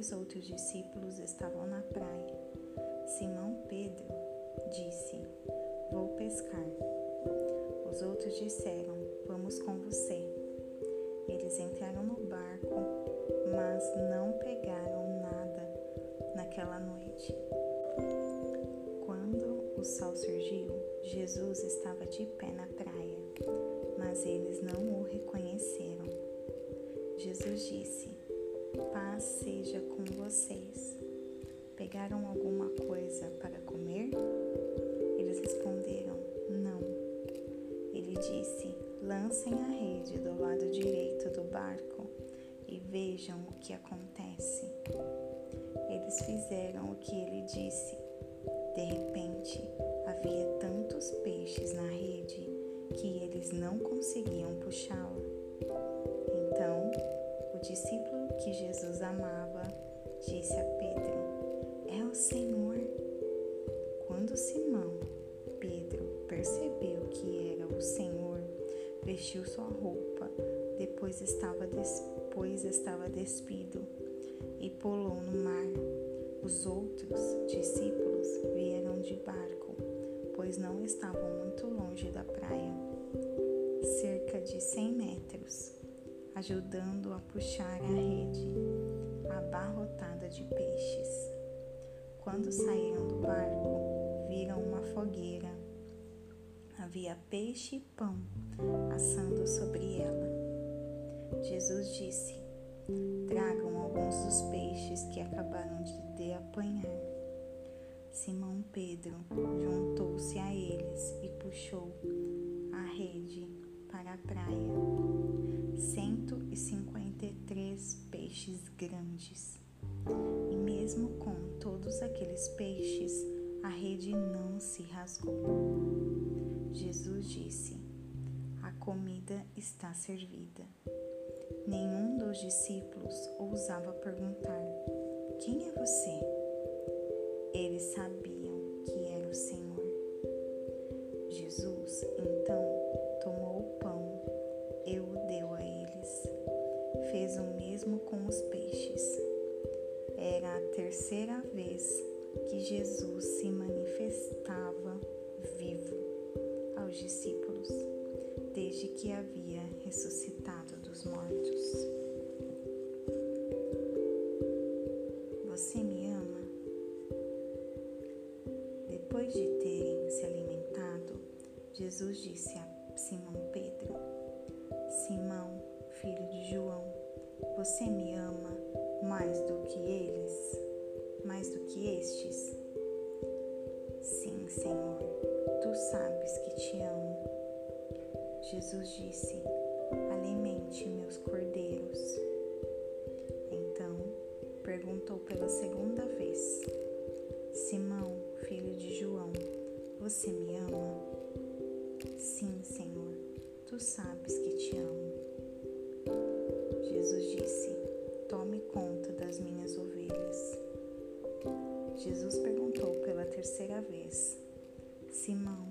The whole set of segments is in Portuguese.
dois outros discípulos estavam na praia. Simão Pedro disse: Vou pescar. Os outros disseram: Vamos com você. Eles entraram no barco mas não pegaram nada naquela noite. Quando o sol surgiu, Jesus estava de pé na praia, mas eles não o reconheceram. Jesus disse: Paz seja com vocês. Pegaram alguma coisa para comer? Eles responderam: Não. Ele disse: Lancem a rede do lado direito do barco e vejam o que acontece. Eles fizeram o que ele disse. De repente, havia tantos peixes na rede que eles não conseguiam puxá-la. Quando Simão, Pedro, percebeu que era o Senhor, vestiu sua roupa, depois estava despedido pois estava despido, e pulou no mar. Os outros discípulos vieram de barco, pois não estavam muito longe da praia, cerca de cem metros, ajudando a puxar a rede abarrotada de peixes. Quando saíram do barco, Havia peixe e pão assando sobre ela. Jesus disse: Tragam alguns dos peixes que acabaram de apanhar. Simão Pedro juntou-se a eles e puxou a rede para a praia. 153 peixes grandes. E mesmo com todos aqueles peixes, a rede não se rasgou. Jesus disse: A comida está servida. Nenhum dos discípulos ousava perguntar: Quem é você? Eles sabiam que era o Senhor. Jesus então tomou o pão e o deu a eles. Fez o mesmo com os peixes. Era a terceira vez que Jesus se manifestava vivo aos discípulos, desde que havia ressuscitado dos mortos. Você me ama? Depois de terem se alimentado, Jesus disse a Simão Pedro: Simão, filho de João, você me ama mais do que eles? Mais do que estes? Sim, Senhor, tu sabes que te amo. Jesus disse: alimente Jesus perguntou pela terceira vez: Simão,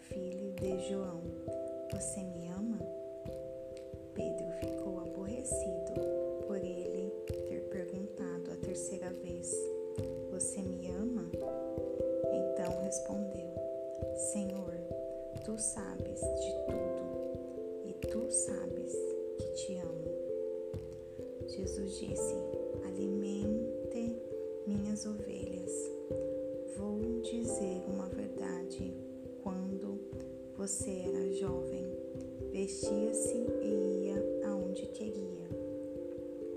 filho de João, você me ama? Pedro ficou aborrecido por ele ter perguntado a terceira vez: Você me ama? Então respondeu: Senhor, tu sabes de tudo e tu sabes que te amo. Jesus disse: Alimente minhas ovelhas. Você era jovem, vestia-se e ia aonde queria.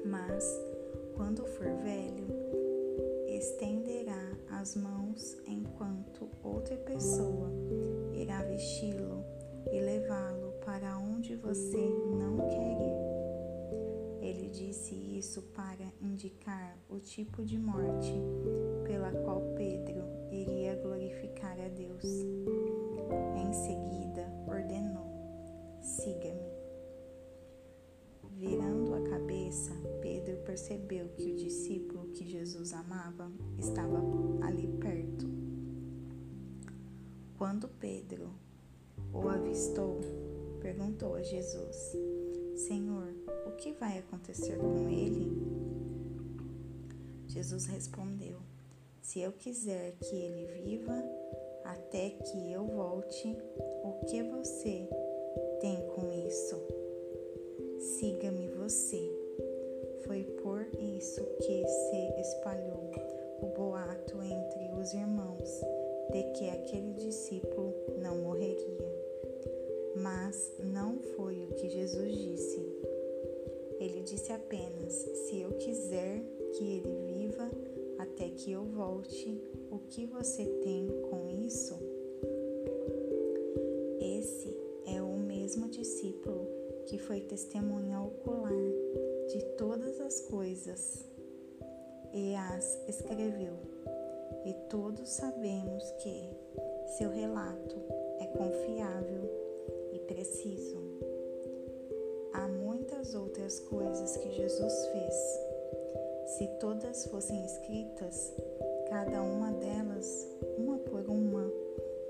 Mas, quando for velho, estenderá as mãos enquanto outras pessoa irá vesti-lo e levá-lo para onde você não quer ir. Ele disse isso para indicar o tipo de morte pela qual Pedro iria glorificar a Deus. Em seguida, percebeu que o discípulo que Jesus amava estava ali perto. Quando Pedro o avistou, perguntou a Jesus: Senhor, o que vai acontecer com ele? Jesus respondeu: Se eu quiser que ele viva até que eu volte, o que você tem com isso? Siga-me você. Foi por isso que se espalhou o boato entre os irmãos de que aquele discípulo não morreria. Mas não foi o que Jesus disse. Ele disse apenas: Se eu quiser que ele viva até que eu volte, o que você tem com isso? Esse é o mesmo discípulo que foi testemunha ocular coisas e as escreveu. E todos sabemos que seu relato é confiável e preciso. Há muitas outras coisas que Jesus fez. Se todas fossem escritas, cada uma delas, uma por uma,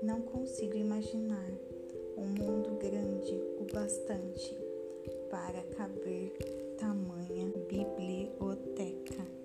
não consigo imaginar um mundo grande o bastante para caber tamanha biblioteca.